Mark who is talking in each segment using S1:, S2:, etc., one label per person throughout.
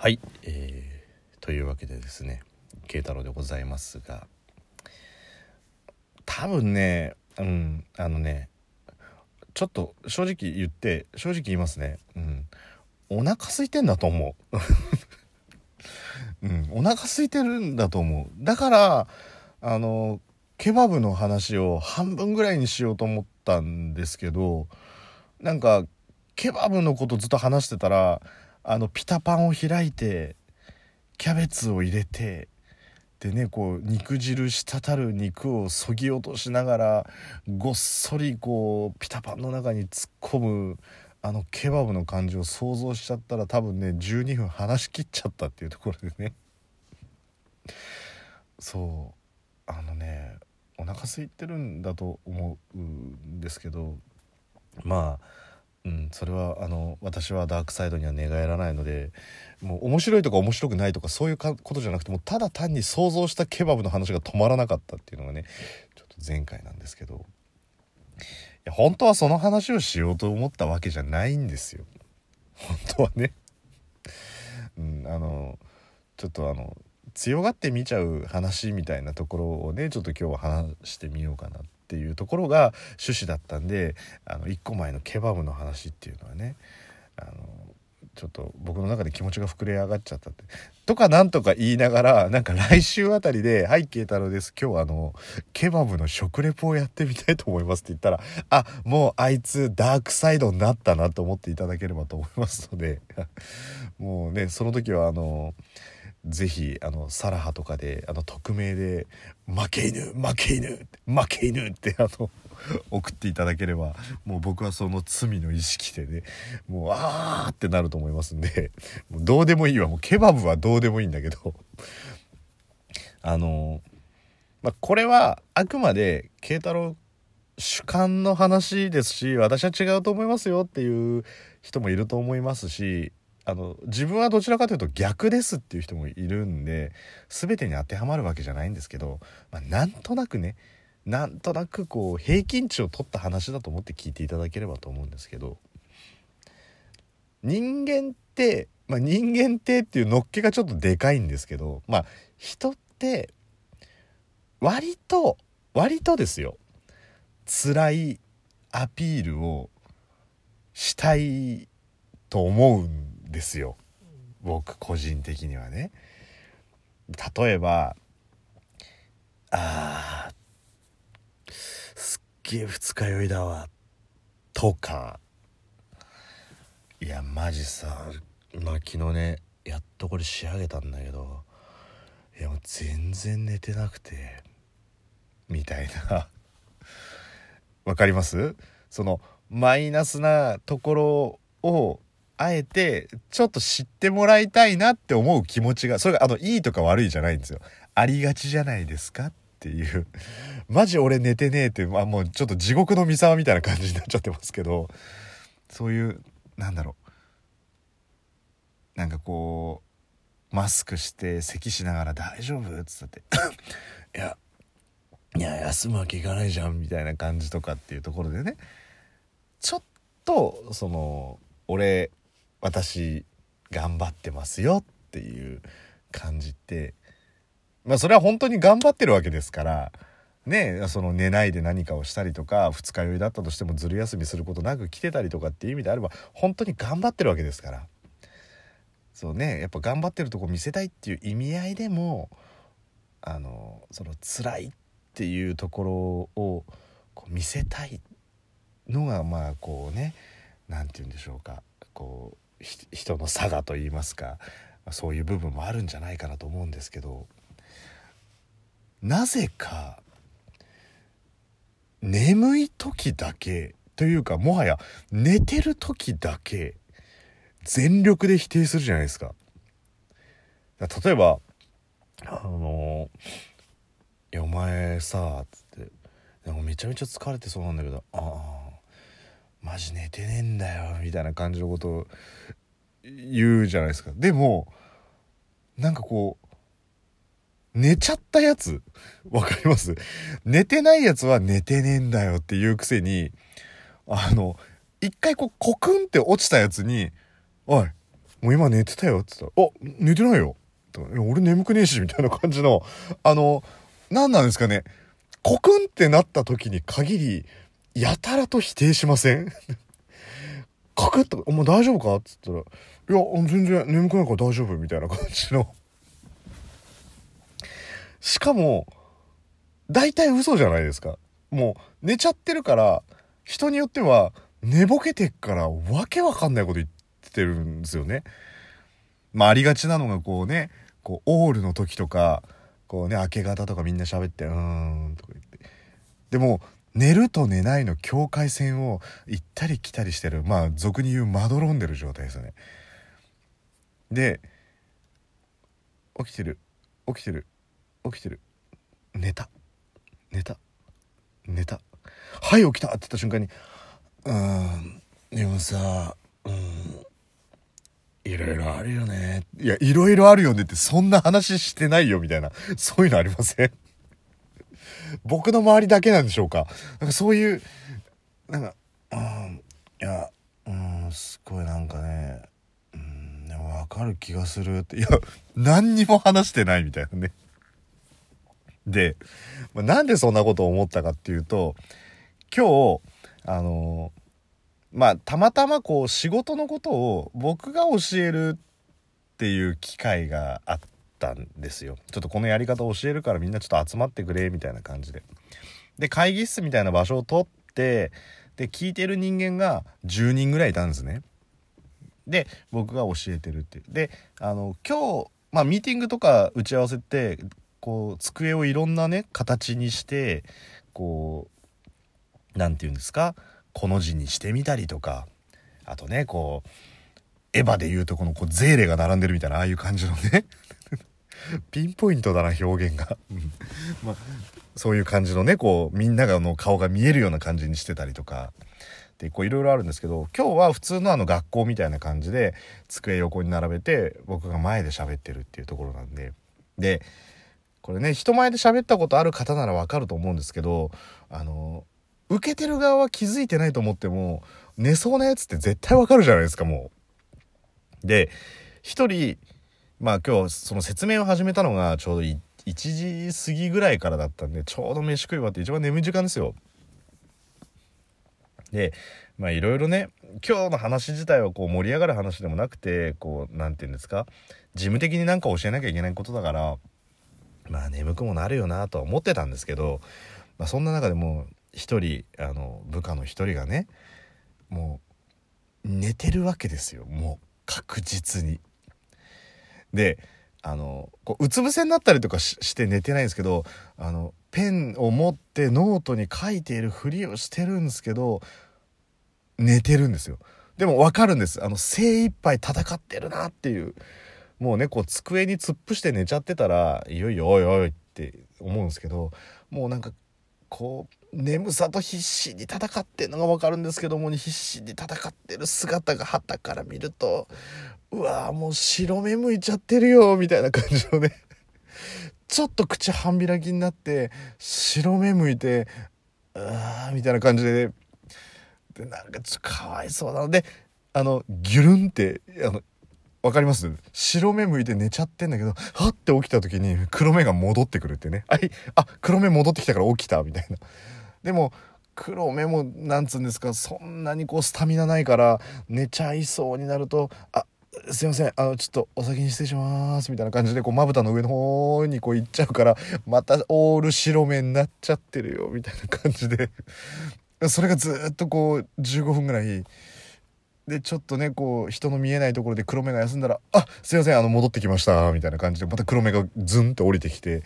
S1: はい、えー、というわけでですね慶太郎でございますが多分ねうんあのねちょっと正直言って正直言いますね。うん。お腹空いてんだと思う。うん。お腹空いてるんだと思う。だからあのケバブの話を半分ぐらいにしようと思ったんですけどなんかケバブのことずっと話してたらあのピタパンを開いてキャベツを入れてでねこう肉汁滴る肉をそぎ落としながらごっそりこうピタパンの中に突っ込むあのケバブの感じを想像しちゃったら多分ね12分話しきっちゃったっていうところでね。そう。あのねお腹空いてるんだと思うんですけどまあうん、それはあの私はダークサイドには寝返らないのでもう面白いとか面白くないとかそういうことじゃなくてもうただ単に想像したケバブの話が止まらなかったっていうのがねちょっと前回なんですけど。いや本当はその話をしようと思ったわけじゃないんですよ。本当はね。うん、あのちょっとあの強がって見ちゃう話みたいなところをねちょっと今日は話してみようかなって。ていうところが趣旨だったんであの1個前のケバブの話っていうのはねあのちょっと僕の中で気持ちが膨れ上がっちゃったって。とかなんとか言いながらなんか来週あたりで「はい慶太郎です今日あのケバブの食レポをやってみたいと思います」って言ったらあもうあいつダークサイドになったなと思っていただければと思いますので もうねその時はあの。ぜひあのサラハとかであの匿名で「負け犬負け犬負け犬」ってあの 送っていただければもう僕はその罪の意識でねもうあってなると思いますんでうどうでもいいわ。もうケバブはどうでもいいんだけど。あのまあこれはあくまで慶太郎主観の話ですし私は違うと思いますよっていう人もいると思いますしあの自分はどちらかというと逆ですっていう人もいるんで全てに当てはまるわけじゃないんですけど、まあ、なんとなくねなんとなくこう平均値を取った話だと思って聞いていただければと思うんですけど人間って、まあ、人間ってっていうのっけがちょっとでかいんですけどまあ人って割と割とですよ。辛いアピールをしたいと思うんですよ。僕個人的にはね。例えばあーすっげえ二日酔いだわ。とか。いやマジさまあ昨日ねやっとこれ仕上げたんだけどいやもう全然寝てなくてみたいな。わかります？そのマイナスなところをあえてちょっと知ってもらいたいなって思う気持ちがそれがあのいいとか悪いじゃないんですよ。ありがちじゃないですかっていう。マジ俺寝てねえって、まあ、もうちょっと地獄の三沢みたいな感じになっちゃってますけど。そういうなんだろう。なんかこうマスクして咳しながら「大丈夫?」っつって「いやいや休むわけいかないじゃん」みたいな感じとかっていうところでね。ちょっとその俺私頑張ってますよっていう感じってまあそれは本当に頑張ってるわけですからねその寝ないで何かをしたりとか二日酔いだったとしてもずる休みすることなく来てたりとかっていう意味であれば本当に頑張ってるわけですから。そうねやっぱ頑張ってるとこ見せたいっていう意味合いでもあのその辛いっていうところをこう見せたいのがまあこうね何て言うんでしょうか。こう人の差がと言いますかそういう部分もあるんじゃないかなと思うんですけどなぜか眠い時だけというかもはや寝てる時だけ全力で否定するじゃないですか。例えばあの「いやお前さ」つって「めちゃめちゃ疲れてそうなんだけどああマジ寝てねえんだよみたいな感じのことを言うじゃないですか。でもなんかこう寝ちゃったやつ わかります？寝てないやつは寝てねえんだよっていうくせにあの一回こうコクンって落ちたやつに「おいもう今寝てたよ」っつったら「あ寝てないよ」俺眠くねえし」みたいな感じのあの何なんですかね。コクンってなった時に限りやたらと否定しません？カクッと「お前大丈夫か?」っつったら「いや全然眠くないから大丈夫」みたいな感じのしかも大体嘘じゃないですかもう寝ちゃってるから人によっては寝ぼけてっからわけわかんないこと言ってるんですよね。まあありがちなのがこうねこうオールの時とかこうね明け方とかみんな喋って「うーん」とか言ってでも寝ると寝ないの境界線を行ったり来たりしてるまあ俗に言うまどろんでる状態ですよね。で起きてる起きてる起きてる。寝た。寝た。寝た。はい起きたって言った瞬間にうんでもさうんいろいろあるよね。いやいろいろあるよねってそんな話してないよみたいな。そういうのありません？僕の周りだけなんでしょうか。なんかそういうなんかうんいやうんすごいなんかねうんでも分かる気がするって。いや何にも話してないみたいなね。で、まあ、なんでそんなことを思ったかっていうと今日あのまあたまたまこう仕事のことを僕が教えるっていう機会があってたんですよ。ちょっとこのやり方を教えるからみんなちょっと集まってくれみたいな感じで。で会議室みたいな場所を取ってで聞いてる人間が10人ぐらいいたんですね。で僕が教えてるってであの今日まあミーティングとか打ち合わせってこう机をいろんなね形にしてこう何て言うんですか？この字にしてみたりとか。あとねこうエヴァで言うとこのこうゼーレが並んでるみたいなああいう感じのね。ピンポイントだな表現が。まあ、そういう感じのねこうみんながの顔が見えるような感じにしてたりとか。でこういろいろあるんですけど今日は普通のあの学校みたいな感じで机横に並べて僕が前で喋ってるっていうところなんで。でこれね人前で喋ったことある方ならわかると思うんですけどあの受けてる側は気づいてないと思っても寝そうなやつって絶対わかるじゃないですかもう。で一人まあ今日その説明を始めたのがちょうど1時過ぎぐらいからだったんでちょうど飯食い終わって一番眠い時間ですよ。でまあいろいろね今日の話自体はこう盛り上がる話でもなくてこう何て言うんですか事務的になんか教えなきゃいけないことだからまあ眠くもなるよなとは思ってたんですけど、まあ、そんな中でも一人あの部下の一人がねもう寝てるわけですよもう確実に。であのこううつ伏せになったりとかして寝てないんですけどあのペンを持ってノートに書いているふりをしてるんですけど寝てるんですよ。でも分かるんです。あの精一杯戦ってるなっていう。もうねこう机に突っ伏して寝ちゃってたらいよいよおいおいって思うんですけどもうなんかこう眠さと必死に戦ってんのが分かるんですけども必死に戦ってる姿が旗から見るとうわーもう白目向いちゃってるよみたいな感じのね ちょっと口半開きになって白目向いてうわーみたいな感じででなんかちょっとかわいそうなのであのギュルンってあのわかります？白目向いて寝ちゃってんだけど、はって起きた時に黒目が戻ってくるってね。あい、あ、黒目戻ってきたから起きたみたいな。でも、黒目も、なんつうんですか、そんなにこうスタミナないから、寝ちゃいそうになると、あ、すいません、あの、ちょっとお先に失礼します、みたいな感じで、こう、まぶたの上の方にこう行っちゃうから、またオール白目になっちゃってるよ、みたいな感じで、それがずっとこう、15分ぐらい、でちょっとねこう人の見えないところで黒目が休んだら「あすいませんあの戻ってきました」みたいな感じでまた黒目がズンって降りてきて。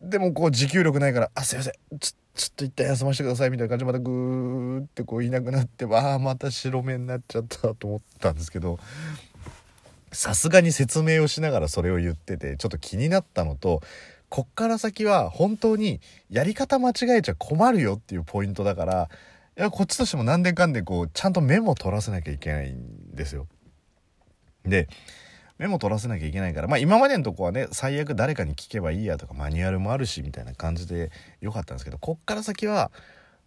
S1: でもこう持久力ないから「あすいませんちょちょっと一旦休ませてください」みたいな感じでまたグーってこういなくなってわあまた白目になっちゃったと思ったんですけど。さすがに説明をしながらそれを言っててちょっと気になったのとこっから先は本当にやり方間違えちゃ困るよっていうポイントだからいやこっちとしても何年かんでこうちゃんとメモ取らせなきゃいけないんですよ。でメモ取らせなきゃいけないからまあ今までのとこはね最悪誰かに聞けばいいやとかマニュアルもあるしみたいな感じでよかったんですけどこっから先は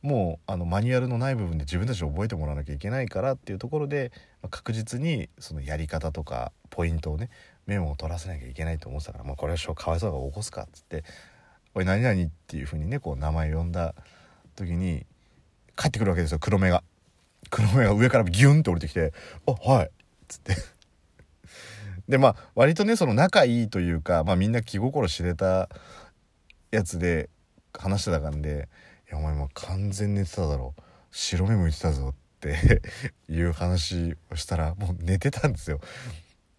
S1: もうあのマニュアルのない部分で自分たちで覚えてもらわなきゃいけないからっていうところで、確実にそのやり方とかポイントをねメモを取らせなきゃいけないと思ってたから、まあ、これはかわいそうが起こすかっつって「おい何々」っていうふうにねこう名前呼んだ時に帰ってくるわけですよ黒目が。黒目が上からギュンって降りてきて「あはい」っつって でまあ割とねその仲いいというか、まあ、みんな気心知れたやつで話してたからで「やお前もう完全寝てただろ。白目向いてたぞ」って いう話をしたらもう寝てたんですよ。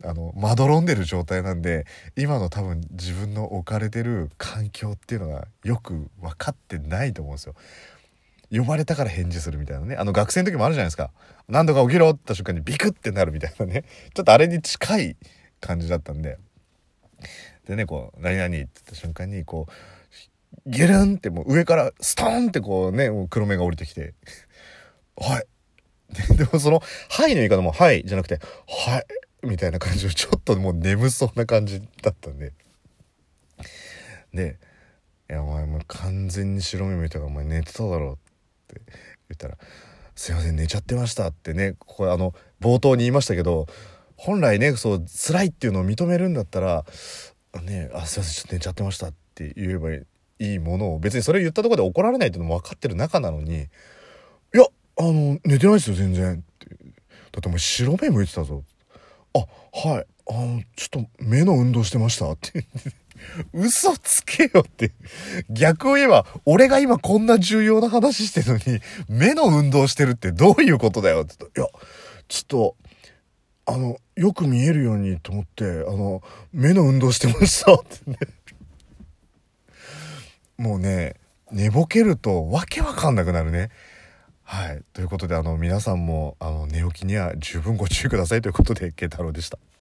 S1: あのまどろんでる状態なんで今の多分自分の置かれてる環境っていうのがよく分かってないと思うんですよ。呼ばれたから返事するみたいなね。あの学生の時もあるじゃないですか。何度か起きろってた瞬間にビクってなるみたいなね。ちょっとあれに近い感じだったんで。でねこう「何々」って言った瞬間にこうゲルンってもう上からストンってこうねう黒目が降りてきて「はい」でもその「はい」の言い方も「はい」じゃなくて「はい」みたいな感じをちょっともう眠そうな感じだったんで。で「いやお前もう完全に白目向いたからお前寝てただろう」って言ったら「すいません寝ちゃってました」ってねこれあの冒頭に言いましたけど本来ねそう辛いっていうのを認めるんだったら「ねあすいませんちょっと寝ちゃってました」って言えばいい。いいものを別にそれを言ったところで怒られないっていうのも分かってる中なのに「いやあの寝てないですよ全然」って「だってお前白目向いてたぞ」あはい。あのちょっと目の運動してました」って。嘘つけよって。逆を言えば俺が今こんな重要な話してるのに目の運動してるってどういうことだよ。って言ったいやちょっとあのよく見えるようにと思ってあの目の運動してました。ってね。もうね寝ぼけるとわけわかんなくなるね。はい。ということであの皆さんもあの寝起きには十分ご注意くださいということで慶太郎でした。